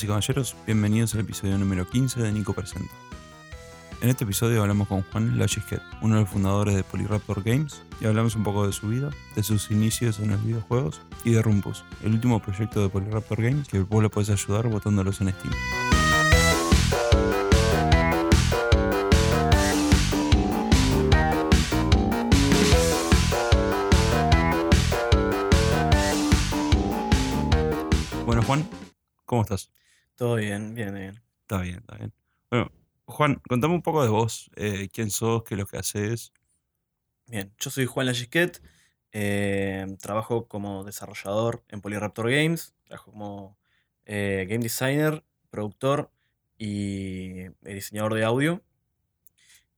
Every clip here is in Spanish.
Damas y caballeros, bienvenidos al episodio número 15 de Nico Presenta. En este episodio hablamos con Juan Lachisquet, uno de los fundadores de Polyraptor Games, y hablamos un poco de su vida, de sus inicios en los videojuegos y de Rumpus, el último proyecto de Polyraptor Games que vos le puedes ayudar votándolos en Steam. Bueno, Juan, ¿cómo estás? Todo bien, bien, bien. Está bien, está bien. Bueno, Juan, contame un poco de vos. eh, ¿Quién sos? ¿Qué es lo que haces? Bien, yo soy Juan Lagisquet, eh, trabajo como desarrollador en Polyraptor Games, trabajo como eh, game designer, productor y eh, diseñador de audio.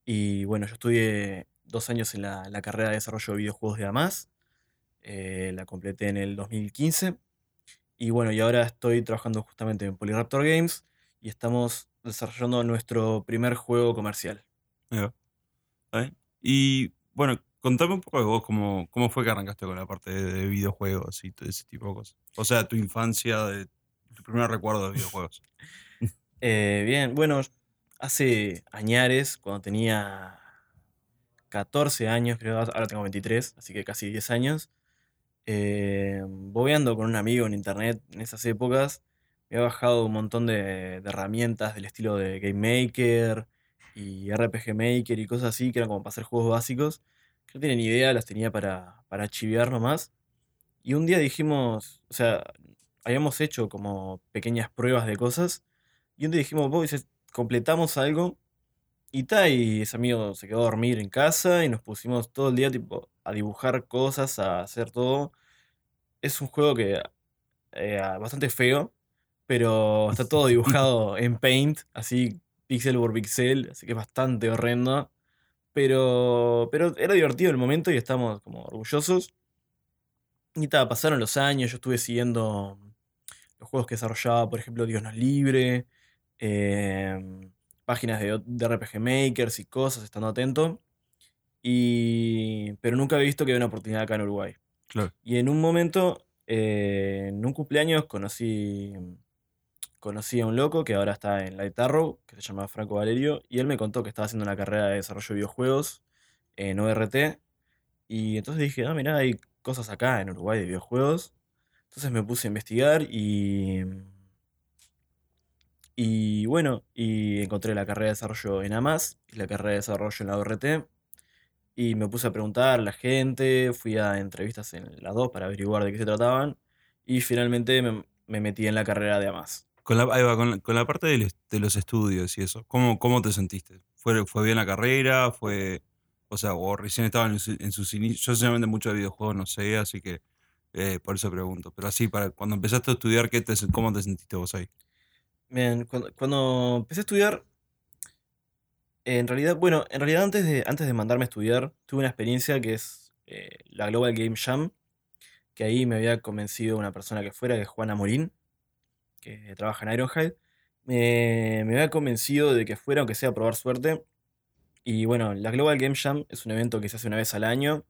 Y bueno, yo estudié dos años en la, la carrera de desarrollo de videojuegos de AMAS, la completé en el 2015. Y bueno, y ahora estoy trabajando justamente en Polyraptor Games y estamos desarrollando nuestro primer juego comercial. Y bueno, contame un poco de vos, cómo, cómo fue que arrancaste con la parte de, de videojuegos y todo ese tipo de cosas. O sea, tu infancia, de, tu primer recuerdo de videojuegos. Eh, bien, bueno, hace añares, cuando tenía 14 años, creo, ahora tengo 23, así que casi 10 años, eh, bobeando con un amigo en internet en esas épocas, me había bajado un montón de, herramientas del estilo de Game Maker y RPG Maker y cosas así, que eran como para hacer juegos básicos, que no ni idea, las tenía para, para chivear nomás. Y un día dijimos, o sea, habíamos hecho como pequeñas pruebas de cosas. Y un día dijimos, vos completamos algo. Y ese amigo se quedó a dormir en casa y nos pusimos todo el día tipo a dibujar cosas, a hacer todo. Es un juego que eh, bastante feo, pero está todo dibujado en Paint, así píxel por píxel, así que es bastante horrendo. Pero, pero era divertido el momento y estamos como orgullosos. Y ta, pasaron los años, yo estuve siguiendo los juegos que desarrollaba, por ejemplo, Dios no es libre, em, páginas de, de RPG Makers y cosas, estando atento. Y, pero nunca había visto que había una oportunidad acá en Uruguay. Claro. Y en un momento, eh, en un cumpleaños, conocí, conocí a un loco que ahora está en Light Arrow, que se llama Franco Valerio, y él me contó que estaba haciendo una carrera de desarrollo de videojuegos en ORT. Y entonces dije, ah, mirá, hay cosas acá en Uruguay de videojuegos. Entonces me puse a investigar y. Y bueno, y encontré la carrera de desarrollo en AMAS y la carrera de desarrollo en la ORT. Y me puse a preguntar a la gente, fui a entrevistas en las dos para averiguar de qué se trataban. Y finalmente me, me metí en la carrera de AMAS. Con la, ahí va, con la, con la parte de los, de los estudios y eso, ¿cómo, cómo te sentiste? ¿Fue, ¿Fue bien la carrera? ¿Fue, o sea, o recién estaban en, en sus inicios? Yo sinceramente mucho de videojuegos no sé, así que eh, por eso pregunto. Pero así, para cuando empezaste a estudiar, ¿qué te, ¿cómo te sentiste vos ahí? Bien, cuando, cuando empecé a estudiar, en realidad, bueno, en realidad antes de, antes de mandarme a estudiar, tuve una experiencia que es eh, la Global Game Jam, que ahí me había convencido una persona que fuera, que es Juana Morín, que trabaja en Ironhide. Me, había convencido de que fuera, aunque sea a probar suerte. Y bueno, la Global Game Jam es un evento que se hace una vez al año.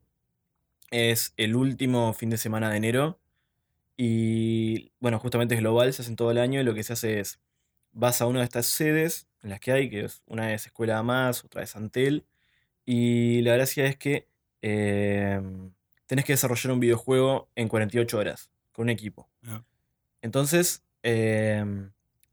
Es el último fin de semana de enero. Y bueno, justamente es global, se hace en todo el año. Y lo que se hace es, vas a una de estas sedes en las que hay, que es una es Escuela Más, otra es Antel. Y la gracia es que em, tenés que desarrollar un videojuego en 48 horas con un equipo. Ah. Entonces,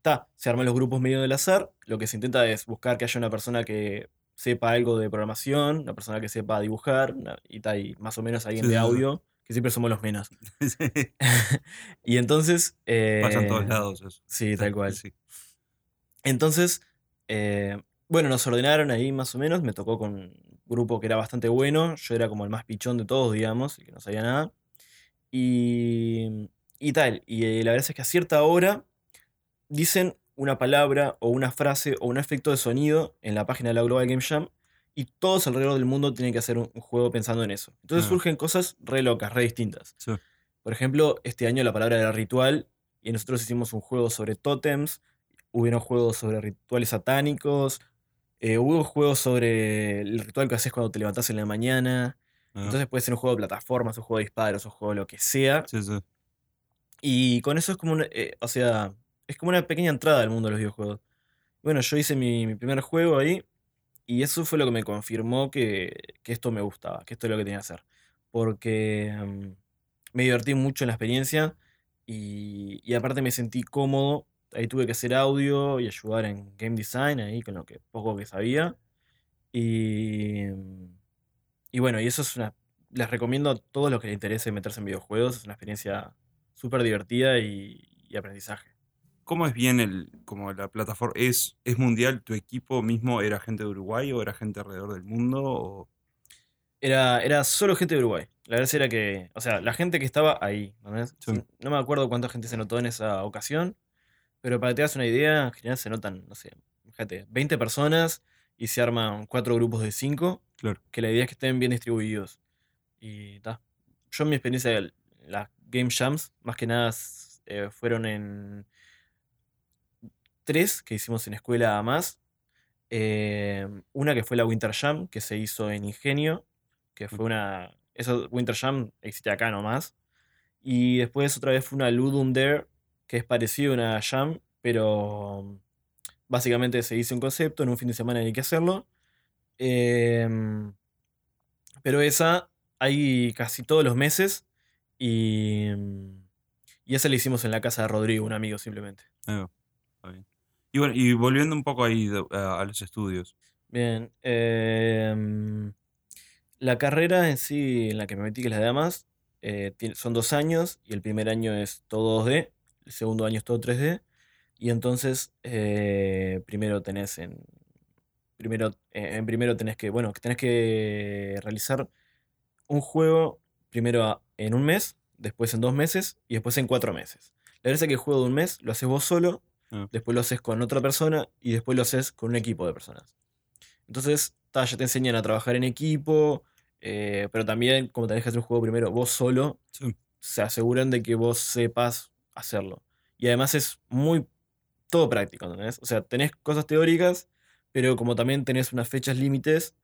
ta, se arman los grupos medio del azar. Lo que se intenta es buscar que haya una persona que sepa algo de programación, una persona que sepa dibujar, una- y, ta, y más o menos alguien Sí, de sí, sí. audio, que siempre somos los menos. y entonces. Pasa en todos eh, lados eso. Sí, tal cual. Sí. Entonces, eh, bueno, nos ordenaron ahí más o menos. Me tocó con un grupo que era bastante bueno. Yo era como el más pichón de todos, digamos, el que no sabía nada. Y, y tal. Y eh, la verdad es que a cierta hora dicen una palabra o una frase o un efecto de sonido en la página de la Global Game Jam. Y todos alrededor del mundo tienen que hacer un, un juego pensando en eso. Entonces Ah. surgen cosas re locas, re distintas. Sí. Por ejemplo, este año la palabra era ritual. Y nosotros hicimos un juego sobre tótems. Hubieron juegos sobre rituales satánicos. eh, hubo juegos sobre el ritual que haces cuando te levantás en la mañana. Ah, Entonces puede ser un juego de plataformas, un juego de disparos, un juego de lo que sea. sí, sí. Y con eso es como un, eh, o sea, es como una pequeña entrada al mundo de los videojuegos. Bueno, yo hice mi, mi primer juego ahí y eso fue lo que me confirmó que, que esto me gustaba, que esto es lo que tenía que hacer. Porque mm, me divertí mucho en la experiencia y, y aparte me sentí cómodo. Ahí tuve que hacer audio y ayudar en game design, ahí con lo que poco que sabía. Y, y bueno, y eso es una... Les recomiendo a todos los que les interese meterse en videojuegos. Es una experiencia súper divertida y, y aprendizaje. ¿Cómo es bien el, como la plataforma? ¿Es, ¿Es mundial? ¿Tu equipo mismo era gente de Uruguay o era gente alrededor del mundo? O... Era, era solo gente de Uruguay. La verdad era que, o sea, la gente que estaba ahí, ¿no ves? Sí. No me acuerdo cuánta gente se notó en esa ocasión, pero para que te hagas una idea, en general se notan, no sé, fíjate, 20 personas y se arman cuatro grupos de 5, Claro. que la idea es que estén bien distribuidos. Y ta. Yo en mi experiencia, las Game Jams, más que nada, eh, fueron en tres que hicimos en escuela más. Eh, una que fue la Winter Jam, que se hizo en Ingenio, que fue una... Eso, Winter Jam existe acá nomás. Y después otra vez fue una Ludum Dare, que es parecido a una Jam, pero básicamente se hizo un concepto, en un fin de semana hay que hacerlo. Em, pero esa hay casi todos los meses y, y esa la hicimos en la casa de Rodrigo, un amigo simplemente. Va, está bien. Y bueno, y volviendo un poco ahí a, a los estudios. Bien. em, la carrera en sí, en la que me metí, que es la de Damas, eh, son dos años y el primer año es todo 2D, el segundo año es todo 3D. Y entonces, eh, primero tenés en. Primero, eh, en primero tenés que. Bueno, tenés que realizar un juego primero en un mes, después en dos meses y después en cuatro meses. La verdad es que el juego de un mes lo haces vos solo, Ah. después lo haces con otra persona y después lo haces con un equipo de personas. Entonces, ta, ya te enseñan a trabajar en equipo, eh, pero también, como tenés que hacer un juego primero vos solo, Sí, se aseguran de que vos sepas hacerlo. Y además es muy todo práctico, ¿entendés? O sea, tenés cosas teóricas, pero como también tenés unas fechas límites,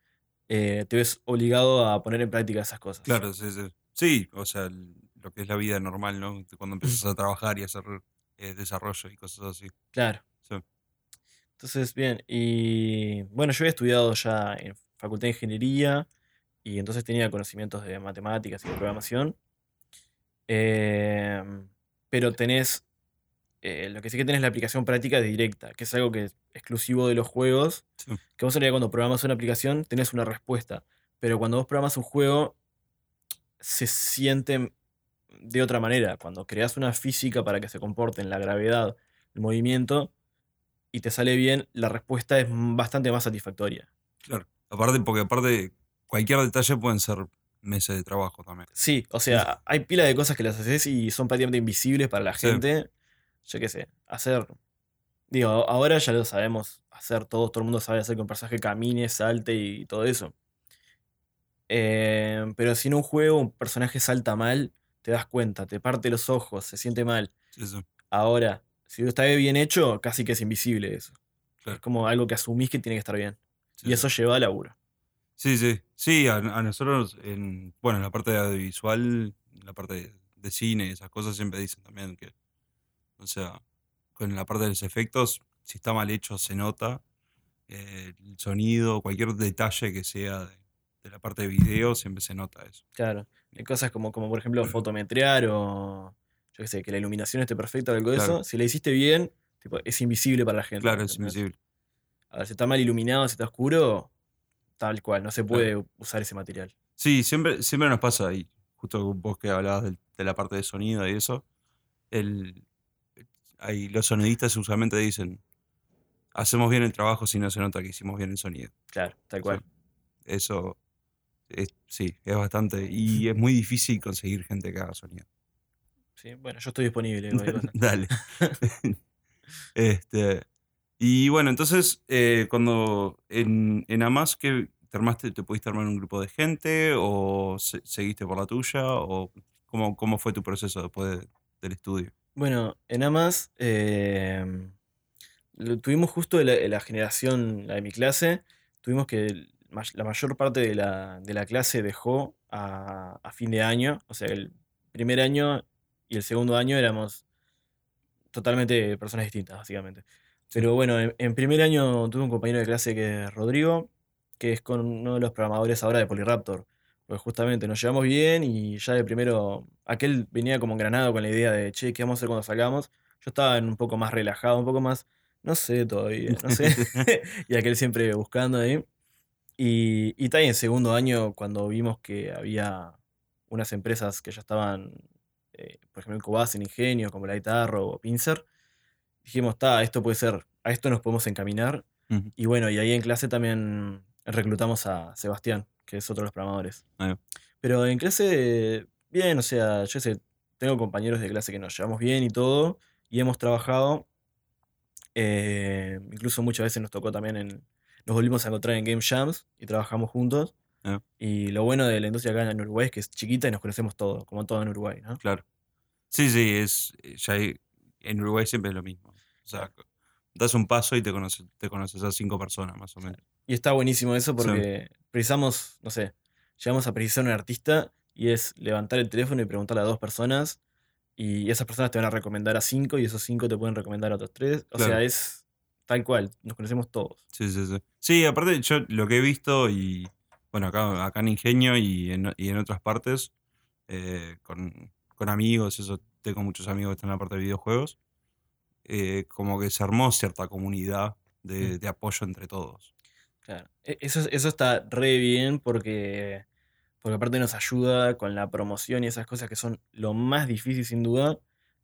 eh, te ves obligado a poner en práctica esas cosas. claro, sí, sí. Sí, o sea, lo que es la vida normal, ¿no? Cuando empiezas a trabajar y a hacer eh, desarrollo y cosas así. Claro. Sí. Entonces, bien, y bueno, yo había estudiado ya en Facultad de Ingeniería y entonces tenía conocimientos de matemáticas y de programación. Em, pero tenés, eh, lo que sí que tenés la aplicación práctica directa, que es algo que es exclusivo de los juegos, Sí. que vos en realidad cuando programas una aplicación tenés una respuesta, pero cuando vos programas un juego se siente de otra manera. Cuando creas una física para que se comporte en la gravedad, el movimiento, y te sale bien, la respuesta es bastante más satisfactoria. Claro. Aparte, porque aparte, cualquier detalle pueden ser meses de trabajo también. Sí, o sea, hay pila de cosas que las haces y son prácticamente invisibles para la Sí. gente. Yo qué sé, hacer. Digo, ahora ya lo sabemos hacer todos, todo el mundo sabe hacer que un personaje camine, salte y todo eso. Eh, pero si en un juego un personaje salta mal, te das cuenta, te parte los ojos, se siente mal. Ahora, si está bien hecho, casi que es invisible eso. claro. Es como algo que asumís que tiene que estar bien. Sí, Y sí. eso lleva a laburo. Sí, sí. Sí, a, a nosotros, en, bueno, en la parte de audiovisual, en la parte de, de cine, esas cosas siempre dicen también que, o sea, con la parte de los efectos, si está mal hecho se nota. eh, el sonido, cualquier detalle que sea de, de la parte de video, siempre se nota eso. Claro. Hay cosas como, como por ejemplo fotometrear o yo qué sé, que la iluminación esté perfecta o algo de Claro. eso. Si la hiciste bien, tipo, es invisible para la gente. Claro, es invisible. A ver, si está mal iluminado, si está oscuro, tal cual, no se puede usar ese material. Sí, siempre, siempre nos pasa ahí, justo vos que hablabas de, la parte de sonido y eso, el, ahí los sonidistas usualmente dicen, hacemos bien el trabajo si no se nota que hicimos bien el sonido. Claro, tal cual. Eso, es- sí, es bastante, y es muy difícil conseguir gente que haga sonido. Sí, bueno, yo estoy disponible. Dale. este, y bueno, entonces, eh, cuando en, en Amas, que te armaste, te pudiste armar un grupo de gente o se- seguiste por la tuya o cómo, cómo fue tu proceso después de- del estudio? Bueno, en Amas eh, lo tuvimos justo la, generación, la de mi clase, tuvimos que la mayor parte de la, de la clase dejó a, a fin de año, o sea, el primer año y el segundo año éramos totalmente personas distintas, básicamente. Pero bueno, en, en primer año tuve un compañero de clase que es Rodrigo, que es con uno de los programadores ahora de Polyraptor. Pues justamente nos llevamos bien y ya de primero, aquel venía como engranado con la idea de, che, ¿qué vamos a hacer cuando salgamos? Yo estaba en un poco más relajado, un poco más, no sé todavía, no sé. y aquel siempre buscando ahí. Y, y ahí en segundo año, cuando vimos que había unas empresas que ya estaban, eh, por ejemplo, en Cubas, en Ingenio, como la Guitarro o Pincer, dijimos, está, esto puede ser, a esto nos podemos encaminar. Y bueno, y ahí en clase también reclutamos a Sebastián, que es otro de los programadores. Va. Pero en clase, bien, o sea, yo sé, tengo compañeros de clase que nos llevamos bien y todo, y hemos trabajado. eh, incluso muchas veces nos tocó también en. Nos volvimos a encontrar en Game Jams y trabajamos juntos. Ah. Y lo bueno de la industria acá en Uruguay es que es chiquita y nos conocemos todos, como todo en Uruguay, ¿no? Claro. Sí, sí, es. Ya hay- en Uruguay siempre es lo mismo. O sea, das un paso y te conoces, te conoces a cinco personas, más o menos. Y está buenísimo eso Sí. porque precisamos, no sé, llegamos a precisar un artista y es levantar el teléfono y preguntarle a dos personas y esas personas te van a recomendar a cinco y esos cinco te pueden recomendar a otros tres. O sea, es tal cual, nos conocemos todos. Sí, sí, sí. Sí, aparte, yo lo que he visto y. Bueno, acá, acá en Ingenio y en, y en otras partes, eh, con, con amigos, eso, tengo muchos amigos que están en la parte de videojuegos, eh, como que se armó cierta comunidad de, Mm. de apoyo entre todos. Claro. E- Eso, eso está re bien porque, porque aparte nos ayuda con la promoción y esas cosas que son lo más difícil sin duda,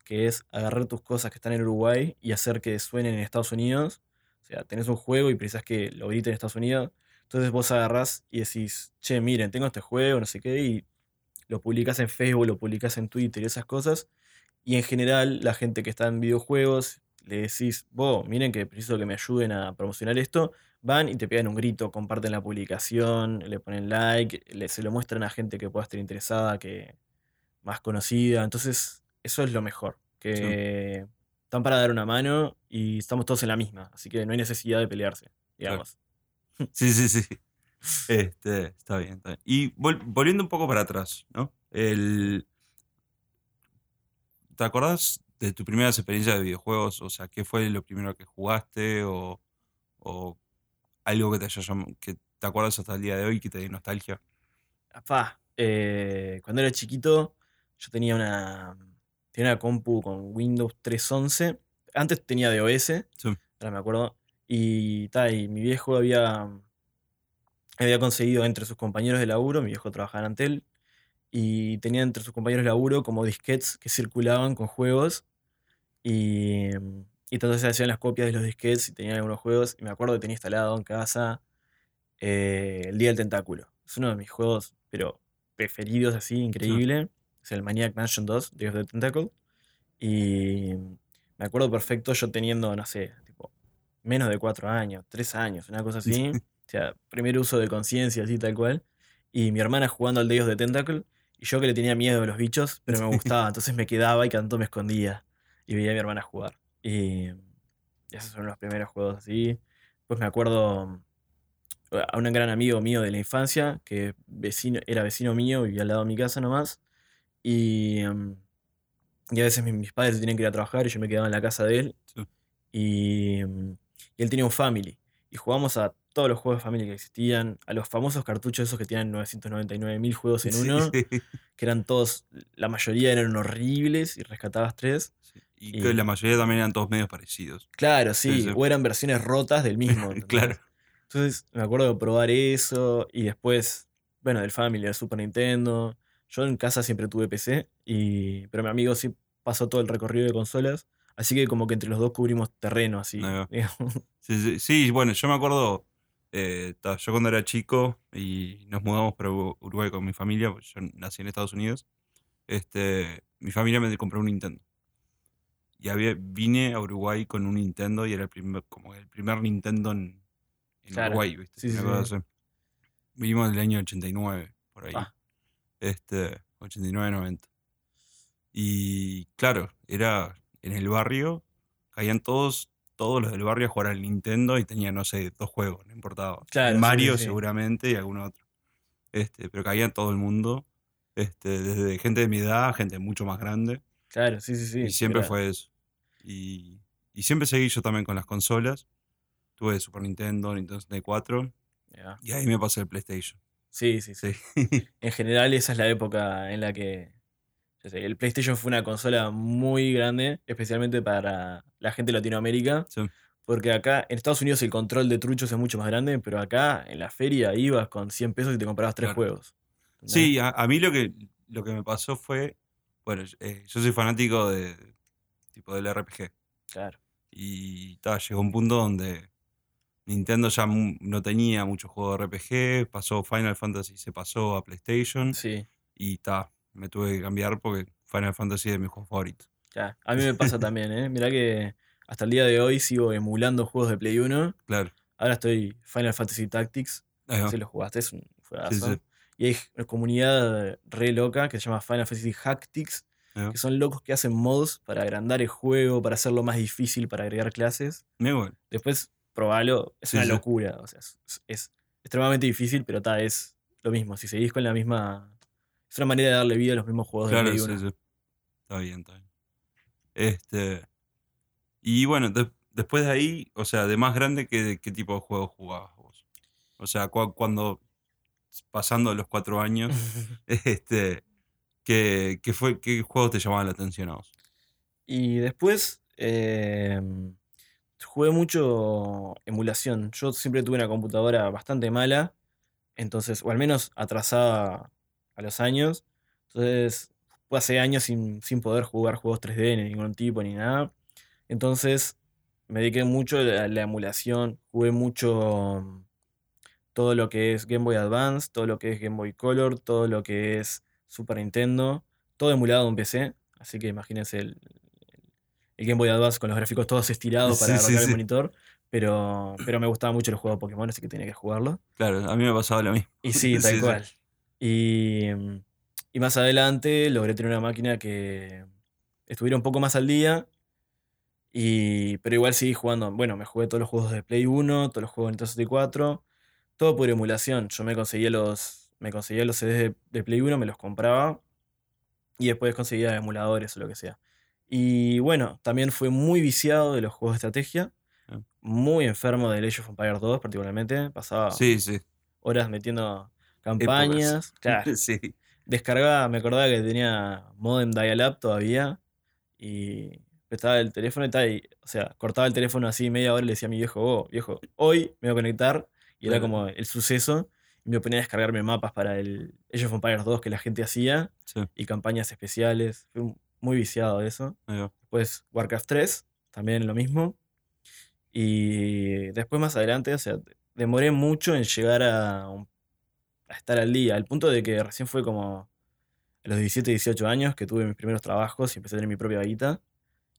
que es agarrar tus cosas que están en Uruguay y hacer que suenen en Estados Unidos. O sea, tenés un juego y precisás que lo griten en Estados Unidos. Entonces vos agarrás y decís, che, miren, tengo este juego, no sé qué, y lo publicás en Facebook, lo publicás en Twitter y esas cosas. Y en general, la gente que está en videojuegos, le decís, vos, miren que preciso que me ayuden a promocionar esto. Van y te pegan un grito, comparten la publicación, le ponen like, le- se lo muestran a gente que pueda estar interesada, que más conocida. Entonces, eso es lo mejor. Que están para dar una mano y estamos todos en la misma. Así que no hay necesidad de pelearse, digamos. Sí, sí, sí. Este, está bien, está bien. Y vol- volviendo un poco para atrás, ¿no? El, ¿Te acordás de tu primera experiencia de videojuegos? O sea, ¿qué fue lo primero que jugaste? O, o algo que te haya llam- que te acuerdas hasta el día de hoy que te dé nostalgia. Apá, eh, cuando era chiquito, yo tenía una, tenía una compu con Windows 3.11. Antes tenía DOS, Sí. ahora me acuerdo. Y, ta, y mi viejo había, había conseguido entre sus compañeros de laburo, mi viejo trabajaba en Antel, y tenía entre sus compañeros de laburo como disquetes que circulaban con juegos. Y, y entonces se hacían las copias de los disquetes y tenían algunos juegos. Y me acuerdo que tenía instalado en casa eh, El Día del Tentáculo. Es uno de mis juegos, pero preferidos así, increíble. Es el Maniac Mansion 2, Day of the Tentacle. Y me acuerdo perfecto yo teniendo, no sé, tipo, menos de cuatro años, tres años, una cosa así. O sea, primer uso de conciencia, así tal cual. Y mi hermana jugando al Day of the Tentacle. Y yo que le tenía miedo a los bichos, pero me gustaba. Entonces me quedaba y tanto me escondía. Y veía a mi hermana jugar. Y esos son los primeros juegos así. Pues me acuerdo a un gran amigo mío de la infancia, que vecino, era vecino mío, vivía al lado de mi casa nomás. Y, em, y a veces mis, mis padres se tenían que ir a trabajar y yo me quedaba en la casa de él. Sí. Y, em, y él tenía un family. Y jugamos a todos los juegos de family que existían, a los famosos cartuchos esos que tenían 999.000 juegos en uno, sí, que eran todos, la mayoría eran horribles y rescatabas tres. sí. Y que Y- la mayoría también eran todos medios parecidos. Claro, Sí, o eran versiones rotas del mismo. Claro. Entonces me acuerdo de probar eso y después, bueno, del Family, del Super Nintendo. Yo en casa siempre tuve PC, y, pero mi amigo sí pasó todo el recorrido de consolas. Así que como que entre los dos cubrimos terreno así. Sí, bueno, yo me acuerdo, eh, yo cuando era chico y nos mudamos para Uru- Uruguay con mi familia, pues yo nací en Estados Unidos, este, mi familia me compró un Nintendo. Y había, vine a Uruguay con un Nintendo y era el primer, como el primer Nintendo en, en Claro. Uruguay, ¿viste? Sí, sí, así. Vinimos del año 89, por ahí. Ah. Este, 89-90. Y claro, era en el barrio, caían todos, todos los del barrio a jugar al Nintendo y tenían, no sé, dos juegos, no importaba. Claro, Mario sí, sí. seguramente y algún otro. Este, pero caían todo el mundo, este, desde gente de mi edad, gente mucho más grande. Claro, sí, sí, sí. y siempre fue eso. Y, y siempre seguí yo también con las consolas. Tuve Super Nintendo, Nintendo 64 Ya. y ahí me pasé el PlayStation. Sí, sí, sí. Sí. En general, esa es la época en la que el PlayStation fue una consola muy grande, especialmente para la gente de Latinoamérica. Sí. Porque acá en Estados Unidos el control de truchos es mucho más grande, pero acá en la feria ibas con 100 pesos y te comprabas tres Claro. juegos. Sí, a, a mí lo que, lo que me pasó fue, bueno, eh, yo soy fanático de tipo del RPG. Claro. Y ta, llegó un punto donde Nintendo ya no tenía muchos juegos de RPG, pasó Final Fantasy, se pasó a PlayStation Sí, y ta, me tuve que cambiar porque Final Fantasy es de mis juegos favoritos. claro. A mí me pasa también, ¿eh? Mirá que hasta el día de hoy sigo emulando juegos de Play 1. Claro. Ahora estoy Final Fantasy Tactics. No sé si lo jugaste, es un juegazo. sí. Y hay una comunidad re loca que se llama Final Fantasy Hactics, que son locos que hacen mods para agrandar el juego, para hacerlo más difícil, para agregar clases. Mira, bueno. Después, probalo, es Sí, una locura. O sea, es extremadamente difícil, pero ta, es lo mismo. Si seguís con la misma. Es una manera de darle vida a los mismos juegos de Claro, Play sí, 1. sí. Está bien, está bien. Este. Y bueno, de- después de ahí, o sea, de más grande, ¿qué, qué tipo de juegos jugabas vos? O sea, cua- cuando, pasando los cuatro años, este, ¿qué, qué fue, ¿qué juegos te llamaban la atención a vos? Y después eh, jugué mucho emulación. Yo siempre tuve una computadora bastante mala, entonces, o al menos atrasada a los años. Entonces, fue hace años sin, sin poder jugar juegos 3D ni ningún tipo ni nada. Entonces, me dediqué mucho a la, la emulación. Jugué mucho todo lo que es Game Boy Advance, todo lo que es Game Boy Color, todo lo que es Super Nintendo, todo emulado en PC. Así que imagínense el, el Game Boy Advance con los gráficos todos estirados para Sí, el monitor. Pero, pero me gustaba mucho el juego de Pokémon, así que tenía que jugarlo. Claro, a mí me pasaba lo mismo. Y sí, tal cual. Y, mm, y más adelante logré tener una máquina que estuviera un poco más al día. Y, pero igual seguí jugando. Bueno, me jugué todos los juegos de Play 1, todos los juegos de Nintendo 64. Todo por emulación. Yo me conseguía los, me conseguía los CDs de, de Play 1, me los compraba. Y después conseguía emuladores o lo que sea. Y bueno, también fue muy viciado de los juegos de estrategia. Ah. Muy enfermo de Age of Empires 2, particularmente. Pasaba Sí, sí. horas metiendo campañas. Claro. Sí. Descargaba, me acordaba que tenía modem dial-up todavía. Y prestaba el teléfono y tal. y, o sea, cortaba el teléfono así media hora y le decía a mi viejo, oh, viejo, hoy me voy a conectar. Y era como el suceso. Y me ponía a descargarme mapas para el Age of Empires 2 que la gente hacía. Sí, Y campañas especiales. Fui muy viciado de eso. Después Warcraft 3, también lo mismo. Y después más adelante, o sea, demoré mucho en llegar a, un- a estar al día, al punto de que recién fue como a los 17, 18 años que tuve mis primeros trabajos y empecé a tener mi propia guita.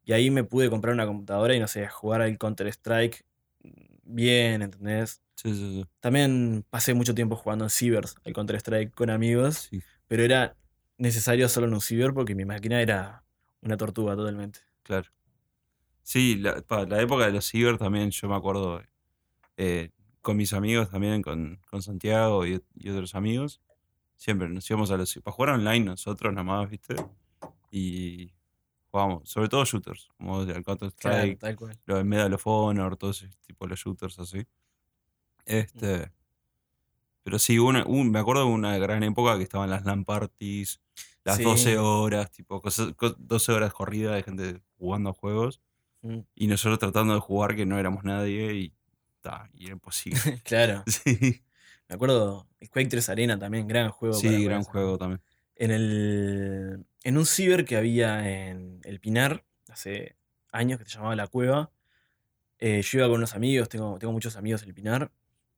Y ahí me pude comprar una computadora y no sé, jugar al Counter-Strike bien, ¿entendés? Sí, sí, sí. También pasé mucho tiempo jugando en cibers, al Counter-Strike con amigos, Sí, pero era necesario hacerlo en un ciber porque mi máquina era una tortuga totalmente. claro. Sí, la, pa, la época de los ciber también, yo me acuerdo eh, con mis amigos también, con, con Santiago y, y otros amigos. Siempre nos íbamos a los para jugar online nosotros nada más, ¿viste? Y jugábamos, sobre todo shooters, como el Counter Claro, Strike, tal cual. los de Medal of Honor, todo ese tipo de shooters así. Este. Pero sí, una, un- me acuerdo de una gran época que estaban las LAN parties, las Sí. 12 horas, tipo, cosas, co- 12 horas corridas de gente jugando a juegos. Mm, Y nosotros tratando de jugar que no éramos nadie y, y era imposible. Claro. sí, Me acuerdo, Quake 3 Arena también, gran juego. sí, gran ese juego también. En, el, en un ciber que había en El Pinar, hace años, que se llamaba La Cueva, eh, yo iba con unos amigos, tengo, tengo muchos amigos en El Pinar,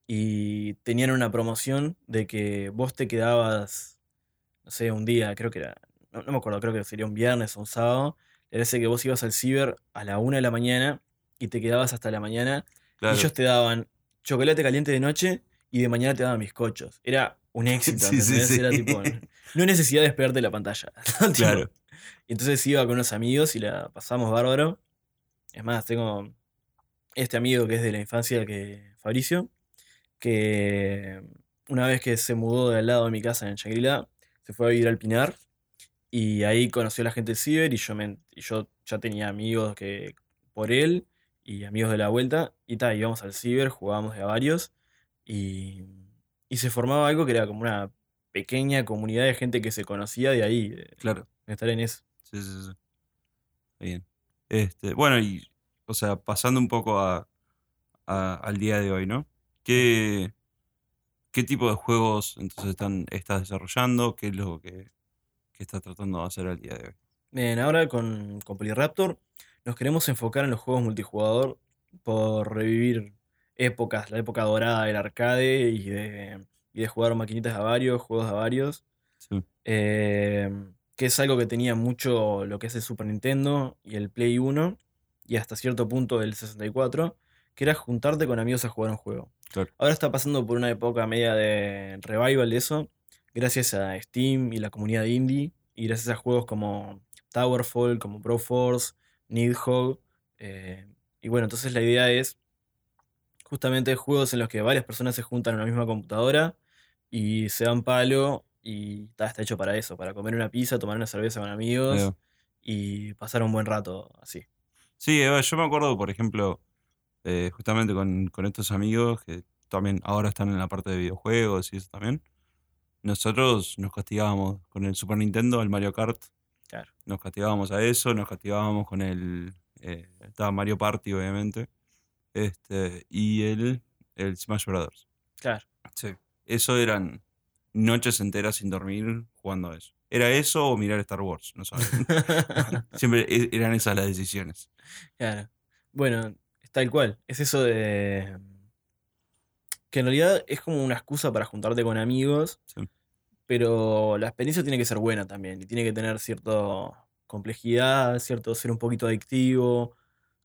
y tenían una promoción de que vos te quedabas, no sé, un día, creo que era, no, no me acuerdo, creo que sería un viernes o un sábado, le parece que vos ibas al ciber a la una de la mañana y te quedabas hasta la mañana Claro. y ellos te daban chocolate caliente de noche y de mañana te daban bizcochos. Era un éxito, Sí, sí, ¿entendés? sí. Era tipo. No hay necesidad de despegarte de la pantalla. Claro. Y entonces iba con unos amigos y la pasamos bárbaro. Es más, tengo este amigo que es de la infancia, que Fabricio, que una vez que se mudó de al lado de mi casa en Shangri-La, se fue a vivir al Pinar y ahí conoció a la gente del ciber y yo, me, y yo ya tenía amigos que por él y amigos de la vuelta. Y tal, íbamos al ciber, jugábamos de a varios. Y, y se formaba algo que era como una pequeña comunidad de gente que se conocía de ahí, de, Claro. de estar en eso. Sí, sí, sí. Bien. Este, bueno, y, o sea, pasando un poco a, a- al día de hoy, ¿no? ¿Qué, qué tipo de juegos entonces están, estás desarrollando? ¿Qué es lo que, que estás tratando de hacer al día de hoy? Bien, ahora con, con Polyraptor nos queremos enfocar en los juegos multijugador por revivir épocas, la época dorada del arcade y de, y de jugar maquinitas a varios, juegos a varios. Sí, eh, que es algo que tenía mucho lo que es el Super Nintendo y el Play 1 y hasta cierto punto el 64, que era juntarte con amigos a jugar un juego. claro. Ahora está pasando por una época media de revival de eso, gracias a Steam y la comunidad indie, y gracias a juegos como Towerfall, como Broforce, Nidhogg. eh, y bueno, entonces la idea es justamente juegos en los que varias personas se juntan en una misma computadora y se dan palo y está hecho para eso, para comer una pizza, tomar una cerveza con amigos y pasar un buen rato así. Sí, Eva, yo me acuerdo, por ejemplo, eh, justamente con, con estos amigos que también ahora están en la parte de videojuegos y eso también. Nosotros nos castigábamos con el Super Nintendo, el Mario Kart, Claro. nos castigábamos a eso, nos castigábamos con el. eh, estaba Mario Party, obviamente. Este, y el, el Smash Brothers. Claro. Sí. Eso eran noches enteras sin dormir jugando a eso. ¿Era eso o mirar Star Wars? No sabes. Siempre e- eran esas las decisiones. Claro. Bueno, tal cual. Es eso de. Que en realidad es como una excusa para juntarte con amigos, Sí. Pero la experiencia tiene que ser buena también. Y tiene que tener cierta complejidad, cierto ser un poquito adictivo,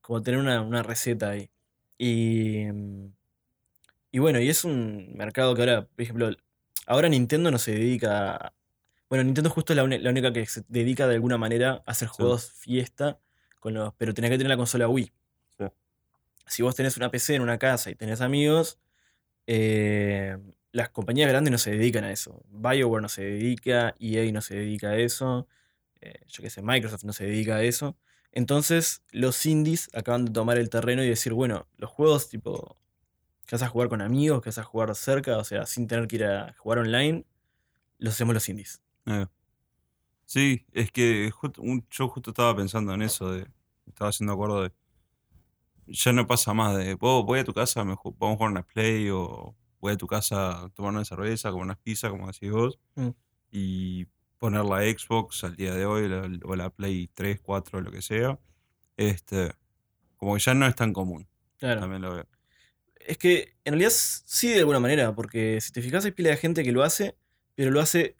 como tener una, una receta ahí. Y. mm, Y bueno, y es un mercado que ahora, por ejemplo, ahora Nintendo no se dedica. a- Bueno, Nintendo justo es la, la única que se dedica de alguna manera a hacer Sí. juegos fiesta, con los, pero tenés que tener la consola Wii. Sí. Si vos tenés una PC en una casa y tenés amigos, eh, las compañías grandes no se dedican a eso. BioWare no se dedica, EA no se dedica a eso, eh, yo qué sé, Microsoft no se dedica a eso. Entonces, los indies acaban de tomar el terreno y decir, bueno, los juegos tipo que vas a jugar con amigos, que vas a jugar cerca, o sea, sin tener que ir a jugar online, los hacemos los indies. Sí, es que yo justo estaba pensando en eso, estaba haciendo acuerdo de, ya no pasa más de, "Oh, voy a tu casa, me vamos a jugar una Play, o voy a tu casa a tomar una cerveza, comer unas pizzas, como decís vos, Mm. y poner la Xbox al día de hoy, la- o la Play 3, 4, lo que sea, este, como que ya no es tan común, Claro. también lo veo. Es que en realidad sí de alguna manera, porque si te fijas hay pila de gente que lo hace, pero lo hace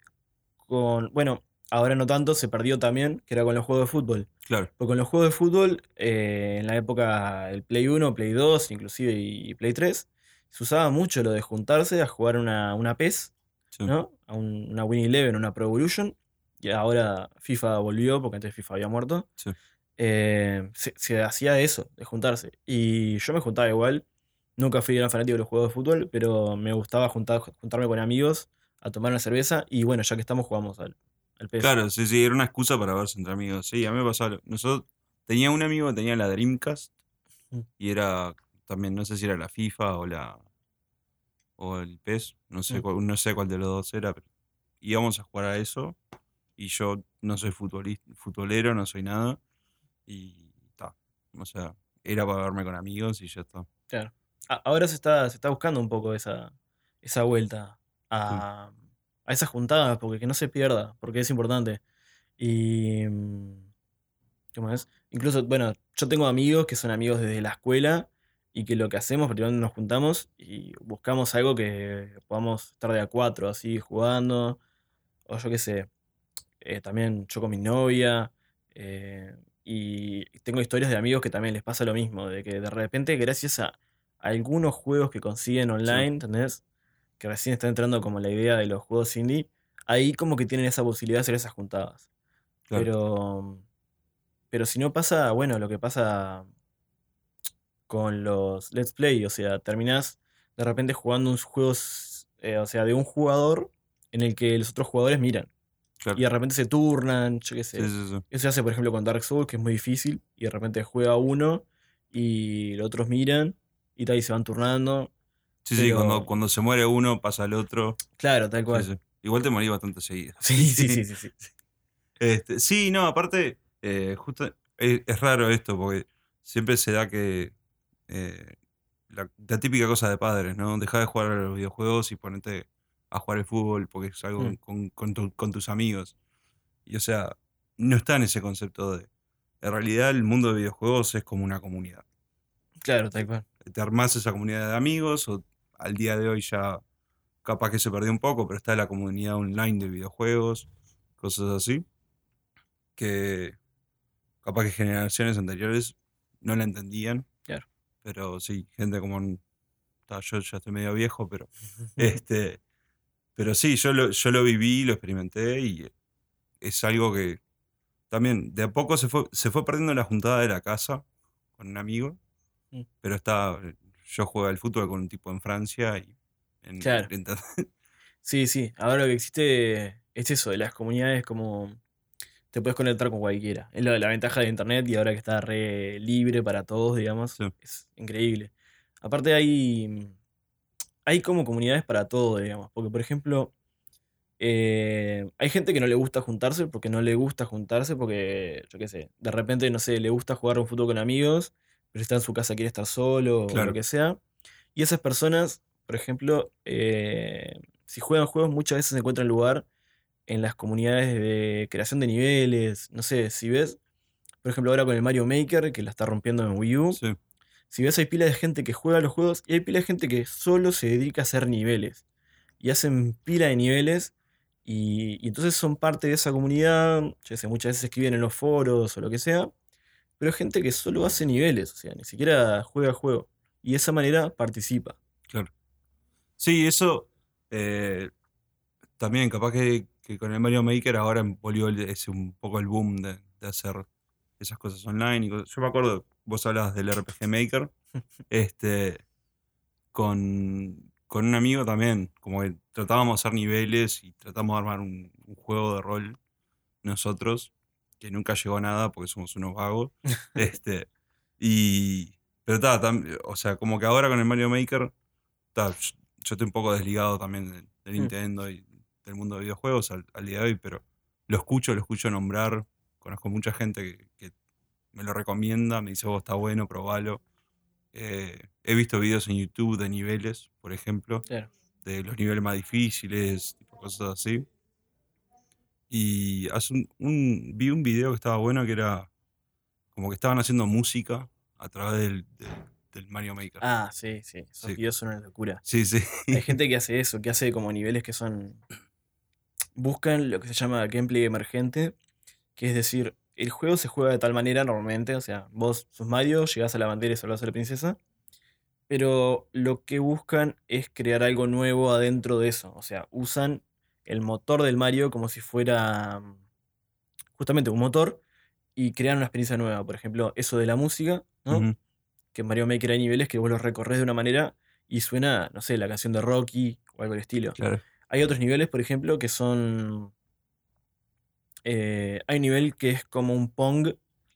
con, bueno, ahora no tanto, se perdió también, que era con los juegos de fútbol. Claro, Porque con los juegos de fútbol, eh, en la época del Play 1, Play 2, inclusive y Play 3, se usaba mucho lo de juntarse a jugar una, una PES, sí, ¿no? A un- una Win Eleven, una Pro Evolution. Y ahora FIFA volvió, porque antes FIFA había muerto. sí, Eh, se, se hacía eso, de juntarse. Y yo me juntaba igual. Nunca fui gran fanático de los juegos de fútbol, pero me gustaba juntar, juntarme con amigos a tomar una cerveza. Y bueno, ya que estamos, jugamos al, al PES. Claro, sí, sí, era una excusa para verse entre amigos. Sí, a mí me pasaba. Nosotros tenía un amigo que tenía la Dreamcast Mm. y era también, no sé si era la FIFA o la o el PES, no sé Mm. cuál, no sé cuál de los dos era, pero íbamos a jugar a eso y yo no soy futbolista, futbolero, no soy nada y ta, o sea, era para verme con amigos y ya está. Claro. Ahora se está, se está buscando un poco esa, esa vuelta a, a esas juntadas, porque que no se pierda, porque es importante. Y. mm, ¿Qué más? Incluso, bueno, yo tengo amigos que son amigos desde la escuela y que lo que hacemos, primero nos juntamos y buscamos algo que podamos estar de a cuatro, así, jugando. O yo qué sé. eh, también yo con mi novia. eh, y tengo historias de amigos que también les pasa lo mismo, de que de repente, gracias a algunos juegos que consiguen online, ¿entendés? Que recién está entrando como la idea de los juegos indie, ahí como que tienen esa posibilidad de hacer esas juntadas. Claro. Pero, pero si no pasa, bueno, lo que pasa con los Let's Play, o sea, terminás de repente jugando unos juegos, eh, o sea, de un jugador en el que los otros jugadores miran. Claro. Y de repente se turnan, yo qué sé. Sí, sí, sí. Eso se hace, por ejemplo, con Dark Souls, que es muy difícil, y de repente juega uno y los otros miran y tal, y se van turnando. Sí, sí, cuando, cuando se muere uno, pasa el otro. Claro, tal cual. Igual te morí bastante seguido. Sí, sí, sí, sí. sí. Este, sí, no, aparte, eh, justo es, es raro esto, porque siempre se da que eh, la, la típica cosa de padres, ¿no? Dejar de jugar a los videojuegos y ponerte a jugar al fútbol porque es algo Mm. con, con tu- con tus amigos. Y o sea, no está en ese concepto de. En realidad, el mundo de videojuegos es como una comunidad. Claro, tal cual. Te armás esa comunidad de amigos, o al día de hoy ya capaz que se perdió un poco, pero está la comunidad online de videojuegos, cosas así, que capaz que generaciones anteriores no la entendían. Pero sí, gente como... yo ya estoy medio viejo, pero... este Pero sí, yo lo, yo lo viví, lo experimenté y es algo que también de a poco se fue, se fue perdiendo la juntada de la casa con un amigo, Mm. pero está, yo juego al fútbol con un tipo en Francia y en, Claro. en- Sí, sí. Ahora lo que existe es eso, de las comunidades como te puedes conectar con cualquiera. Es la, la ventaja de internet y ahora que está re libre para todos, digamos, Sí. es increíble. Aparte hay, hay como comunidades para todo, digamos. Porque, por ejemplo, eh, hay gente que no le gusta juntarse porque no le gusta juntarse porque, yo qué sé, de repente, no sé, le gusta jugar un fútbol con amigos, pero está en su casa, quiere estar solo o lo que sea. Y esas personas, por ejemplo, eh, si juegan juegos, muchas veces se encuentran lugar en las comunidades de creación de niveles. No sé, si ves, por ejemplo, ahora con el Mario Maker, que la está rompiendo en Wii U, sí, si ves, hay pila de gente que juega los juegos y hay pila de gente que solo se dedica a hacer niveles. Y hacen pila de niveles. Y, y entonces son parte de esa comunidad. Yo sé, muchas veces escriben en los foros o lo que sea. Pero gente que solo hace niveles. O sea, ni siquiera juega juego. Y de esa manera participa. claro. Sí, eso eh, también capaz que, que con el Mario Maker ahora volvió ese un poco el boom de, de hacer esas cosas online. y cosas- Yo me acuerdo, vos hablabas del RPG Maker, este, con, con un amigo también, como que tratábamos de hacer niveles y tratamos de armar un, un juego de rol nosotros, que nunca llegó a nada porque somos unos vagos. este, y, pero está, o sea, como que ahora con el Mario Maker, ta, yo yo estoy un poco desligado también de, de Mm. Nintendo y del mundo de videojuegos al, al día de hoy, pero lo escucho, lo escucho nombrar, conozco mucha gente que, que me lo recomienda, me dice, vos está bueno, probalo. Eh, he visto videos en YouTube de niveles, por ejemplo, Claro. de los niveles más difíciles, tipo cosas así. Y hace un, un- vi un video que estaba bueno que era como que estaban haciendo música a través del, del- del Mario Maker. Ah, sí, sí. Esos Sí. videos son una locura. Sí, sí. Hay gente que hace eso, que hace como niveles que son. Buscan lo que se llama gameplay emergente, que es decir, el juego se juega de tal manera normalmente, o sea, vos sos Mario, llegás a la bandera y salvás a la princesa, pero lo que buscan es crear algo nuevo adentro de eso, o sea, usan el motor del Mario como si fuera mm, justamente un motor y crean una experiencia nueva, por ejemplo, eso de la música, ¿no? Que en Mario Maker hay niveles que vos los recorres de una manera y suena, no sé, la canción de Rocky o algo del estilo. Claro. Hay otros niveles, por ejemplo, que son. eh, hay un nivel que es como un Pong,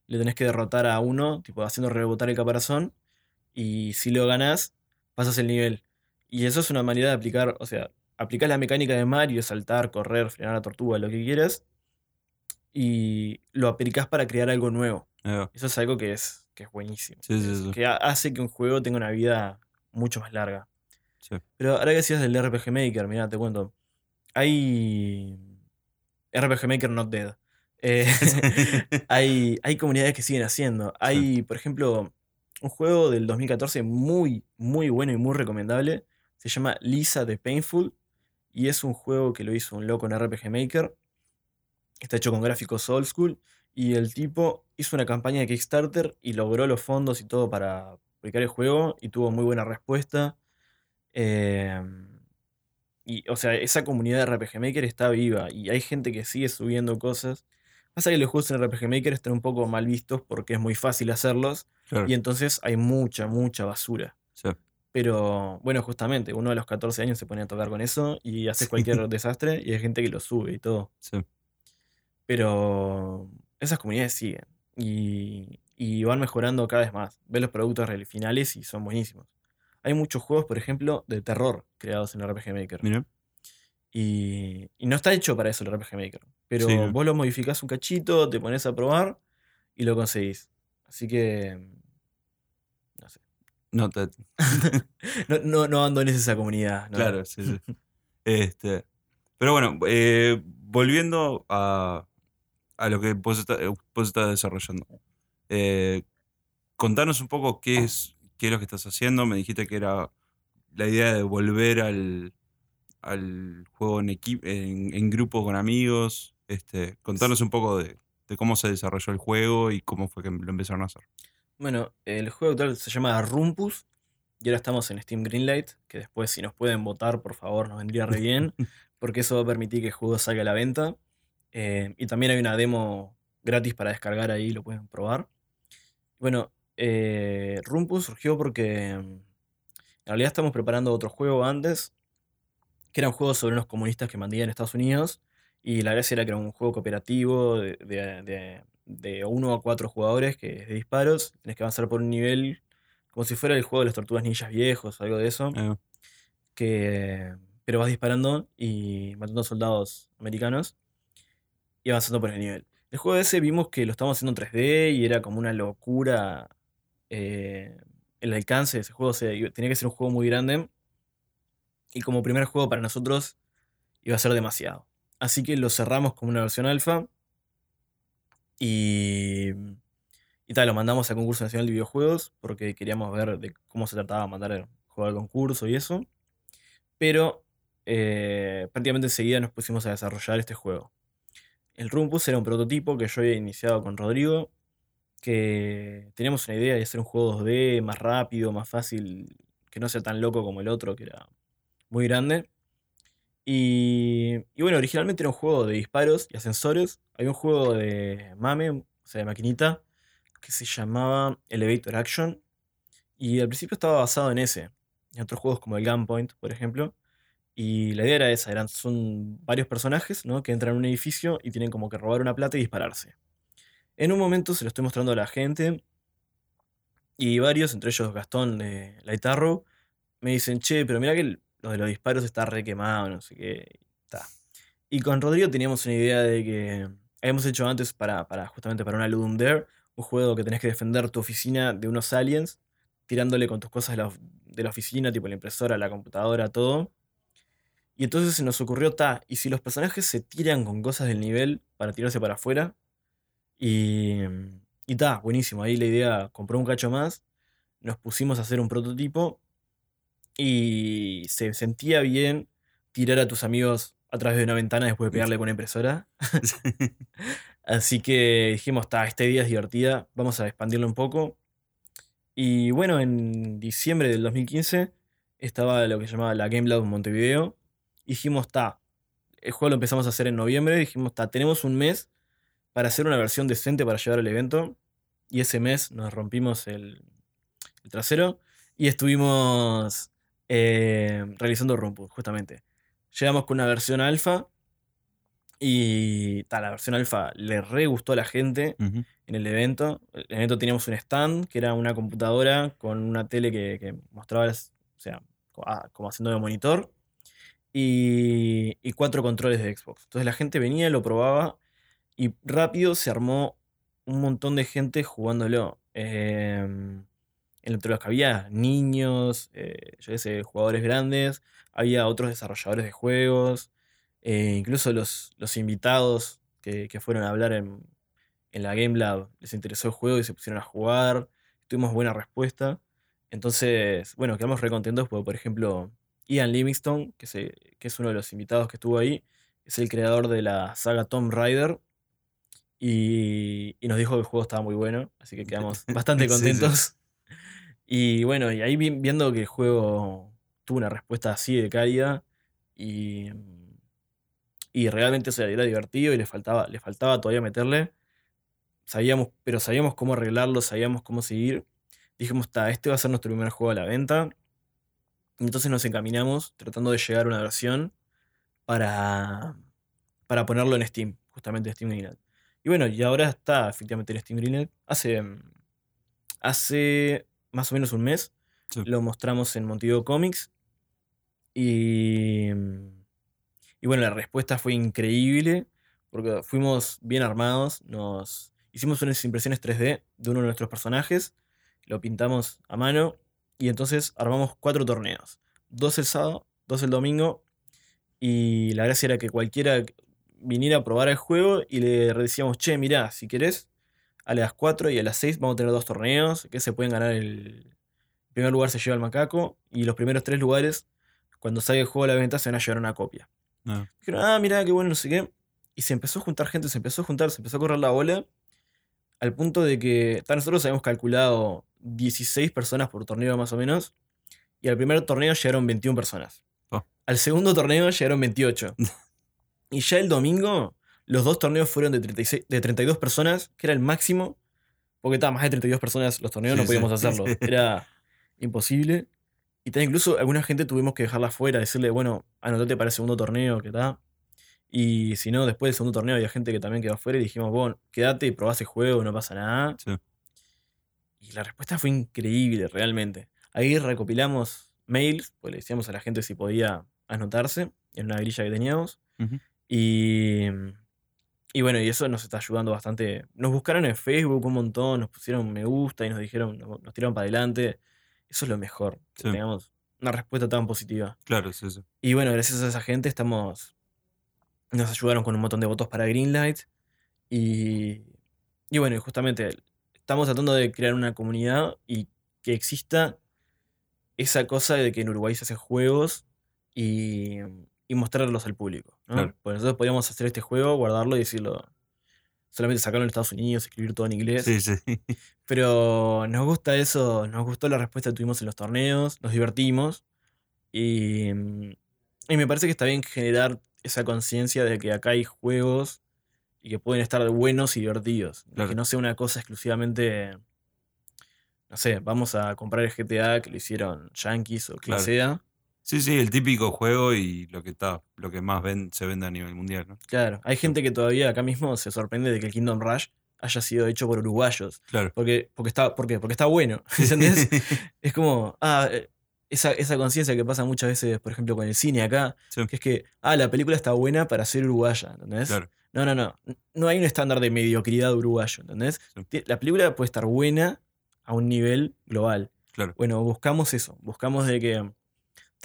le tenés que derrotar a uno, tipo haciendo rebotar el caparazón, y si lo ganás, pasas el nivel. Y eso es una manera de aplicar, o sea, aplicás la mecánica de Mario, saltar, correr, frenar a la tortuga, lo que quieras, y lo aplicás para crear algo nuevo. Va. Eso es algo que es, que es buenísimo. Sí, sí, Es- sí. Que ha- hace que un juego tenga una vida mucho más larga. Sí. Pero ahora que decías del RPG Maker, mira, te cuento. Hay. RPG Maker not dead. Eh, hay, hay comunidades que siguen haciendo. Hay, por ejemplo, un juego del 2014 muy, muy bueno y muy recomendable. Se llama Lisa the Painful. Y es un juego que lo hizo un loco en RPG Maker. Está hecho con gráficos old school. Y el tipo hizo una campaña de Kickstarter y logró los fondos y todo para publicar el juego. Y tuvo muy buena respuesta. Eh, y, o sea, esa comunidad de RPG Maker está viva. Y hay gente que sigue subiendo cosas. Pasa que los juegos en RPG Maker están un poco mal vistos porque es muy fácil hacerlos. Claro. Y entonces hay mucha, mucha basura. Sí. Pero bueno, justamente, uno de los 14 años se pone a tocar con eso y hace Sí. cualquier desastre y hay gente que lo sube y todo. Sí. Pero esas comunidades siguen. Y y van mejorando cada vez más. Ves los productos finales y son buenísimos. Hay muchos juegos, por ejemplo, de terror creados en RPG Maker. Mira. Y, y no está hecho para eso el RPG Maker. Pero Sí. vos lo modificás un cachito, te pones a probar y lo conseguís. Así que. No sé. No, te- No, no, no abandones esa comunidad. no. claro, sí, sí. Este, pero bueno, eh, volviendo a, a lo que vos, está- eh, vos estás desarrollando. Eh, contanos un poco qué es, qué es lo que estás haciendo. Me dijiste que era la idea de volver al, al juego en, equi- en, en grupo con amigos. Este, contanos un poco de, de cómo se desarrolló el juego y cómo fue que lo empezaron a hacer. Bueno, el juego actual se llama Rumpus y ahora estamos en Steam Greenlight, que después si nos pueden votar, por favor, nos vendría re bien, porque eso va a permitir que el juego salga a la venta. Eh, y también hay una demo gratis para descargar ahí, lo pueden probar. Bueno, eh, Rumpus surgió porque en realidad estamos preparando otro juego antes, que era un juego sobre unos comunistas que mandaban en Estados Unidos, y la gracia era que era un juego cooperativo de, de, de- de uno a cuatro jugadores, que es de disparos, tenés que avanzar por un nivel como si fuera el juego de las tortugas ninjas viejos, algo de eso, que, pero vas disparando y matando soldados americanos y avanzando por el nivel. El juego ese vimos que lo estábamos haciendo en 3D y era como una locura eh, el alcance de ese juego, tenía que ser un juego muy grande y como primer juego para nosotros iba a ser demasiado. Así que lo cerramos como una versión alfa y, y tal, lo mandamos al concurso nacional de videojuegos porque queríamos ver de cómo se trataba de mandar el juego al concurso y eso. Pero eh, prácticamente enseguida nos pusimos a desarrollar este juego. El Rumpus era un prototipo que yo había iniciado con Rodrigo, que teníamos una idea de hacer un juego 2D más rápido, más fácil, que no sea tan loco como el otro, que era muy grande. Y, bueno, originalmente era un juego de disparos y ascensores. Había un juego de mame, o sea, de maquinita, que se llamaba Elevator Action. Y al principio estaba basado en ese. En otros juegos como el Gunpoint, por ejemplo. Y la idea era esa, eran, son varios personajes ¿no? que entran en un edificio y tienen como que robar una plata y dispararse. En un momento se lo estoy mostrando a la gente y varios, entre ellos Gastón de Light Arrow, me dicen, che, pero mira que lo de los disparos está re quemado, no sé qué. ta". Y con Rodrigo teníamos una idea de que habíamos hecho antes para, para justamente para una Ludum Dare, un juego que tenés que defender tu oficina de unos aliens, tirándole con tus cosas de la, de la oficina, tipo la impresora, la computadora, todo. Y entonces se nos ocurrió, ta, y si los personajes se tiran con cosas del nivel para tirarse para afuera, y, y ta, buenísimo. Ahí la idea, compró un cacho más, nos pusimos a hacer un prototipo y se sentía bien tirar a tus amigos a través de una ventana después de pegarle con una impresora. Así que dijimos, ta, esta idea es divertida, vamos a expandirlo un poco. Y bueno, en diciembre del 2015 estaba lo que se llamaba la Game Lab Montevideo. Dijimos, ta, el juego lo empezamos a hacer en noviembre. Dijimos, ta, tenemos un mes para hacer una versión decente para llevar al evento. Y ese mes nos rompimos el, el trasero y estuvimos eh, realizando Rumpus, justamente. Llegamos con una versión alfa y ta, la versión alfa le re gustó a la gente en el evento. En el evento teníamos un stand que era una computadora con una tele que, que mostraba, o sea, ah, como haciendo de monitor y, y cuatro controles de Xbox. Entonces la gente venía, lo probaba y rápido se armó un montón de gente jugándolo. Em, entre los que había niños, eh, yo sé, jugadores grandes, había otros desarrolladores de juegos, eh, incluso los, los invitados que, que fueron a hablar en, en la Game Lab les interesó el juego y se pusieron a jugar, tuvimos buena respuesta. Entonces, bueno, quedamos re contentos porque, por ejemplo, Ian Livingstone, que, se, que es uno de los invitados que estuvo ahí, es el creador de la saga Tomb Raider. Y, y nos dijo que el juego estaba muy bueno, así que quedamos bastante Sí, sí. contentos. Y bueno, y ahí vi- viendo que el juego tuvo una respuesta así de cálida y, y realmente o sea, era divertido y le faltaba, le faltaba todavía meterle. Sabíamos, pero sabíamos cómo arreglarlo, sabíamos cómo seguir. Dijimos, está, este va a ser nuestro primer juego a la venta. Entonces nos encaminamos tratando de llegar a una versión para, para ponerlo en Steam, justamente Steam Greenlight. Y bueno, y ahora está efectivamente en Steam Greenlight. Hace, mm, hace más o menos un mes. Sí. Lo mostramos en Montevideo Comics. Y, y bueno, la respuesta fue increíble. Porque fuimos bien armados. Nos hicimos unas impresiones 3D de uno de nuestros personajes. Lo pintamos a mano. Y entonces armamos cuatro torneos. Dos el sábado, dos el domingo. Y la gracia era que cualquiera viniera a probar el juego y le decíamos, che, mirá, si querés, a las 4 y a las 6 vamos a tener dos torneos que se pueden ganar el el primer lugar se lleva el macaco y los primeros tres lugares, cuando salga el juego a la venta, se van a llevar una copia. No. Dijeron, ah, mirá, qué bueno, no sé qué. Y se empezó a juntar gente, se empezó a juntar, se empezó a correr la bola, al punto de que nosotros habíamos calculado 16 personas por torneo más o menos, y al primer torneo llegaron 21 personas. Oh. Al segundo torneo llegaron 28. y ya el domingo, los dos torneos fueron de, 36, de 32 personas, que era el máximo, porque estaba más de 32 personas los torneos, Sí, no sí. podíamos hacerlo. Era imposible. Y tal, incluso alguna gente tuvimos que dejarla fuera, decirle, bueno, anotate para el segundo torneo, que tal. Y si no, después del segundo torneo había gente que también quedó fuera y dijimos, bueno, quédate y probá ese juego, no pasa nada. Sí. Y la respuesta fue increíble, realmente. Ahí recopilamos mails, pues le decíamos a la gente si podía anotarse en una grilla que teníamos. Ujú. Y, y bueno, y eso nos está ayudando bastante. Nos buscaron en Facebook un montón, nos pusieron me gusta y nos dijeron, nos nos tiraron para adelante. Eso es lo mejor, que Sí. tengamos una respuesta tan positiva. Claro, es eso. Y bueno, gracias a esa gente estamos. Nos ayudaron con un montón de votos para Greenlight. Y, y bueno, justamente estamos tratando de crear una comunidad y que exista esa cosa de que en Uruguay se hacen juegos y, y mostrarlos al público. ¿no? Claro. Porque nosotros podríamos hacer este juego, guardarlo y decirlo. Solamente sacarlo en Estados Unidos, escribir todo en inglés. Sí, sí. Pero nos gusta eso, nos gustó la respuesta que tuvimos en los torneos, nos divertimos. Y, mm, y me parece que está bien generar esa conciencia de que acá hay juegos y que pueden estar buenos y divertidos. Claro. Que no sea una cosa exclusivamente. No sé, vamos a comprar el GTA que lo hicieron Yankees o quien Claro. sea. Sí, sí, el típico juego y lo que está, lo que más ven, se vende a nivel mundial, ¿no? Claro, hay gente que todavía acá mismo se sorprende de que el Kingdom Rush haya sido hecho por uruguayos. Claro. Porque, porque, está, ¿por qué? Porque está bueno. ¿Entendés? Es como, ah, eh, esa, esa conciencia que pasa muchas veces, por ejemplo, con el cine acá, Sí. que es que, ah, la película está buena para ser uruguaya, ¿entendés? Claro. No, no, no. No hay un estándar de mediocridad uruguayo, ¿entendés? Sí. La película puede estar buena a un nivel global. Claro. Bueno, buscamos eso. Buscamos de que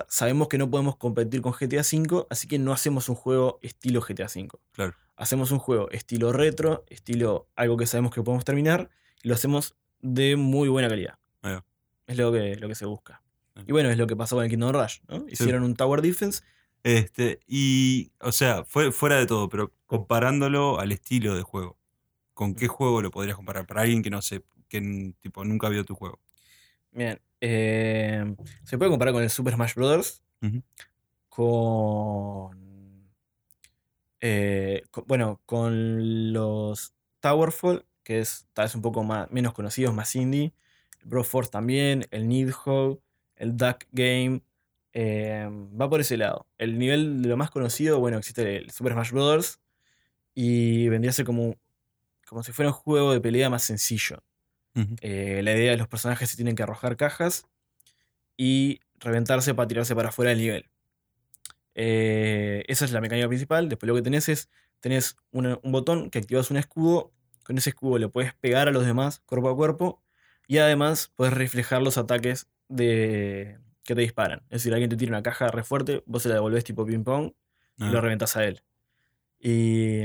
sabemos que no podemos competir con GTA V, así que no hacemos un juego estilo GTA V. Claro. Hacemos un juego estilo retro, estilo algo que sabemos que podemos terminar, y lo hacemos de muy buena calidad. Es lo que, lo que se busca. Y bueno, es lo que pasó con el Kingdom Rush, ¿no? Hicieron un Tower Defense. Este, y, o sea, fue, fuera de todo, pero comparándolo al estilo de juego, ¿con qué juego lo podrías comparar? Para alguien que no sé, que tipo nunca vio tu juego. Bien. Eh, se puede comparar con el Super Smash Bros. Con. eh, bueno, con los Towerfall, que es tal vez un poco más, menos conocidos, más indie. El Broforce también, el Nidhogg, el Duck Game. eh, va por ese lado. El nivel de lo más conocido, bueno, existe el Super Smash Bros. Y vendría a ser como, como si fuera un juego de pelea más sencillo. Eh, la idea es los personajes se tienen que arrojar cajas y reventarse para tirarse para afuera del nivel. Eh, esa es la mecánica principal. Después lo que tenés es, tenés una- un botón que activas un escudo. Con ese escudo le puedes pegar a los demás cuerpo a cuerpo. Y además puedes reflejar los ataques de, que te disparan. Es decir, alguien te tira una caja re fuerte, vos se la devolvés tipo ping pong y Ah, lo reventas a él. Y,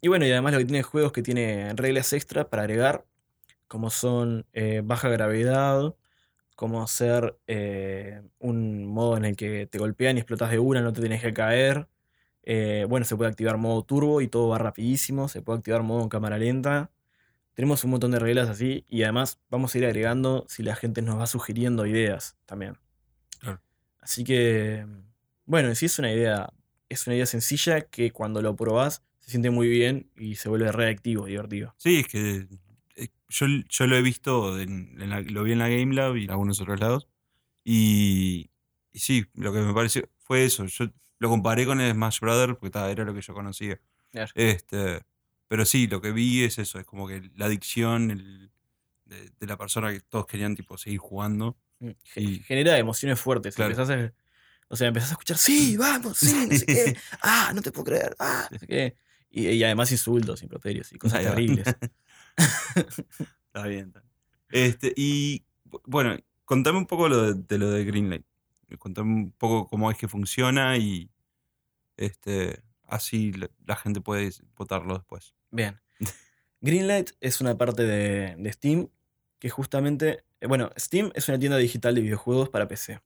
y bueno, y además lo que tiene el juego es que tiene reglas extra para agregar, como son eh, baja gravedad, como ser eh, un modo en el que te golpean y explotas de una, no te tienes que caer. Eh, bueno, se puede activar modo turbo y todo va rapidísimo, se puede activar modo en cámara lenta. Tenemos un montón de reglas así y además vamos a ir agregando si la gente nos va sugiriendo ideas también. Claro. Así que, bueno, en sí es una idea, es una idea sencilla que cuando lo probás se siente muy bien y se vuelve reactivo, divertido. Sí, es que yo, yo lo he visto, en, en la- lo vi en la Game Lab y en algunos otros lados. Y, y sí, lo que me pareció fue eso. Yo lo comparé con el Smash Brothers porque ta, era lo que yo conocía. Claro. Este, pero sí, lo que vi es eso, es como que la adicción el- de, de la persona que todos querían tipo seguir jugando. Mm, Y- Genera emociones fuertes. Claro. Empezás a- o sea, empezás a escuchar, sí, vamos, sí, no sé qué. Ah, no te puedo creer. Ah, no sé qué. Y, y además insultos, improperios y cosas terribles. Está bien. Este, y bu- bueno, contame un poco lo de, lo de Greenlight. Contame un poco cómo es que funciona y este, así la, la gente puede votarlo después. Bien. Greenlight es una parte de, de Steam que justamente, eh, bueno, Steam es una tienda digital de videojuegos para PC,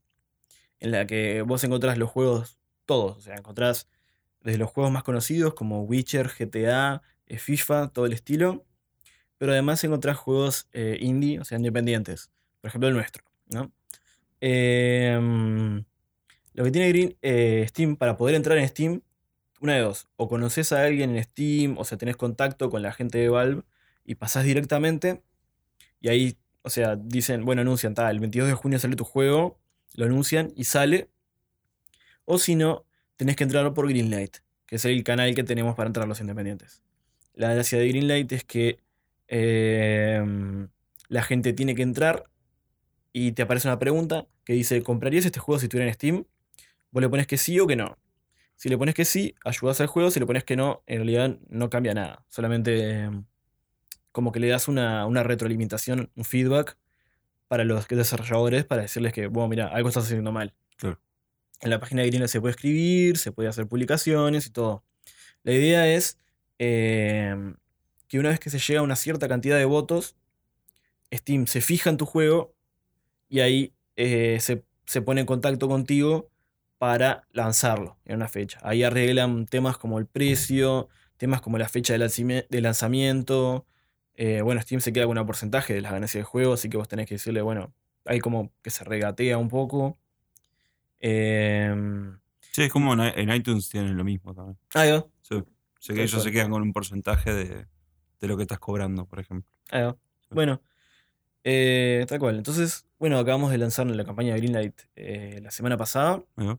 en la que vos encontrás los juegos todos, o sea, encontrás desde los juegos más conocidos como Witcher, GTA, eh, FIFA, todo el estilo, pero además encontrás juegos eh, indie, o sea, independientes, por ejemplo el nuestro, ¿no? Em, lo que tiene Green- eh, Steam, para poder entrar en Steam, una de dos, o conoces a alguien en Steam, o sea, tenés contacto con la gente de Valve y pasás directamente, y ahí, o sea, dicen, bueno, anuncian, tal, el 22 de junio sale tu juego, lo anuncian y sale, o si no, tenés que entrar por Greenlight, que es el canal que tenemos para entrar los independientes. La gracia de Greenlight es que em, la gente tiene que entrar y te aparece una pregunta que dice, ¿comprarías este juego si estuviera en Steam? Vos le pones que sí o que no. Si le pones que sí, ayudas al juego. Si le pones que no, en realidad no cambia nada. Solamente em, como que le das una, una retroalimentación, un feedback para los desarrolladores para decirles que, bueno, mira, algo estás haciendo mal. Claro. En la página de Greenlight se puede escribir, se puede hacer publicaciones y todo. La idea es em, que una vez que se llega a una cierta cantidad de votos, Steam se fija en tu juego y ahí eh, se, se pone en contacto contigo para lanzarlo en una fecha. Ahí arreglan temas como el precio, temas como la fecha de, lanzami- de lanzamiento. Eh, bueno, Steam se queda con un porcentaje de las ganancias del juego, así que vos tenés que decirle, bueno, hay como que se regatea un poco. Em, Sí, es como en, iTunes tienen lo mismo también. ahí va, Sí, sé que Tal ellos se quedan con un porcentaje de, de lo que estás cobrando, por ejemplo. va. Bueno, eh, tal cual. Entonces, bueno, acabamos de lanzar la campaña de Greenlight eh, la semana pasada. Va.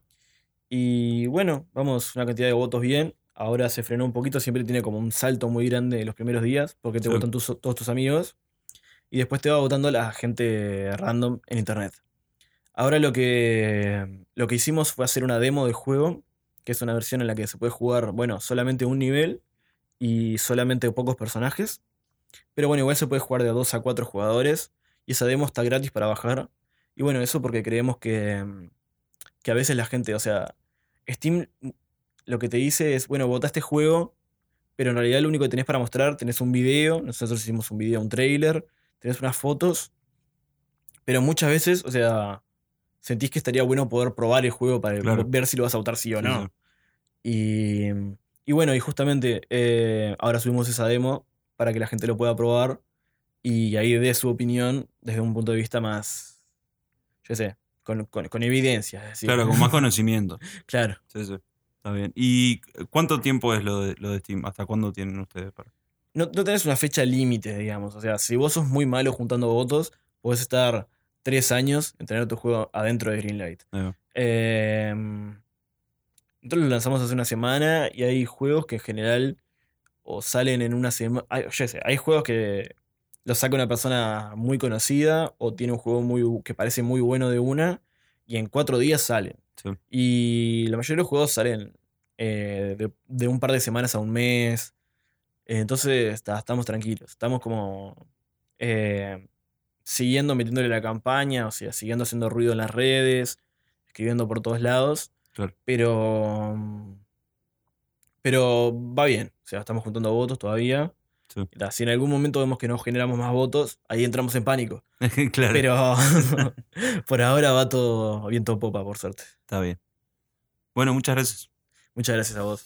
Y bueno, vamos, una cantidad de votos bien. Ahora se frenó un poquito, siempre tiene como un salto muy grande los primeros días, porque te Sí. votan tus- todos tus amigos. Y después te va votando la gente random en internet. Ahora lo que, lo que hicimos fue hacer una demo del juego, que es una versión en la que se puede jugar, bueno, solamente un nivel y solamente pocos personajes. Pero bueno, igual se puede jugar de 2 a 4 jugadores. Y esa demo está gratis para bajar. Y bueno, eso porque creemos que, que a veces la gente, o sea, Steam lo que te dice es, bueno, vota este juego, pero en realidad lo único que tenés para mostrar, tenés un video, nosotros hicimos un video, un trailer, tenés unas fotos, pero muchas veces, o sea, sentís que estaría bueno poder probar el juego para Claro. ver si lo vas a votar sí o Sí, no. sí. Y, y bueno, y justamente eh, ahora subimos esa demo para que la gente lo pueda probar y ahí dé su opinión desde un punto de vista más, yo sé, con, con, con evidencia. es decir. Claro, con más conocimiento. claro. Sí, sí. Está bien. ¿Y cuánto tiempo es lo de, lo de Steam? ¿Hasta cuándo tienen ustedes para? No, no tenés una fecha límite, digamos. O sea, si vos sos muy malo juntando votos, podés estar tres años en tener tu juego adentro de Greenlight. Eh, nosotros lo lanzamos hace una semana y hay juegos que en general o salen en una semana. Yo sé, hay juegos que los saca una persona muy conocida o tiene un juego muy, que parece muy bueno de una y en cuatro días salen. Sí. Y la mayoría de los juegos salen eh, de, de un par de semanas a un mes. Eh, Entonces está- estamos tranquilos. Estamos como eh, siguiendo metiéndole la campaña, o sea, siguiendo haciendo ruido en las redes, escribiendo por todos lados. Claro. Pero. mm, Pero va bien. O sea, estamos juntando votos todavía. Sí. Si en algún momento vemos que no generamos más votos, ahí entramos en pánico. claro. Pero por ahora va todo viento popa, por suerte. Está bien. Bueno, muchas gracias. Muchas gracias a vos.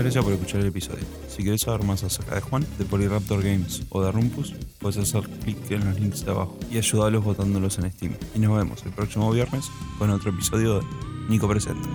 Muchas gracias por escuchar el episodio. Si querés saber más acerca de Juan, de Polyraptor Games o de Rumpus, puedes hacer clic en los links de abajo y ayudarlos votándolos en Steam. Y nos vemos el próximo viernes con otro episodio de Nico Presenta.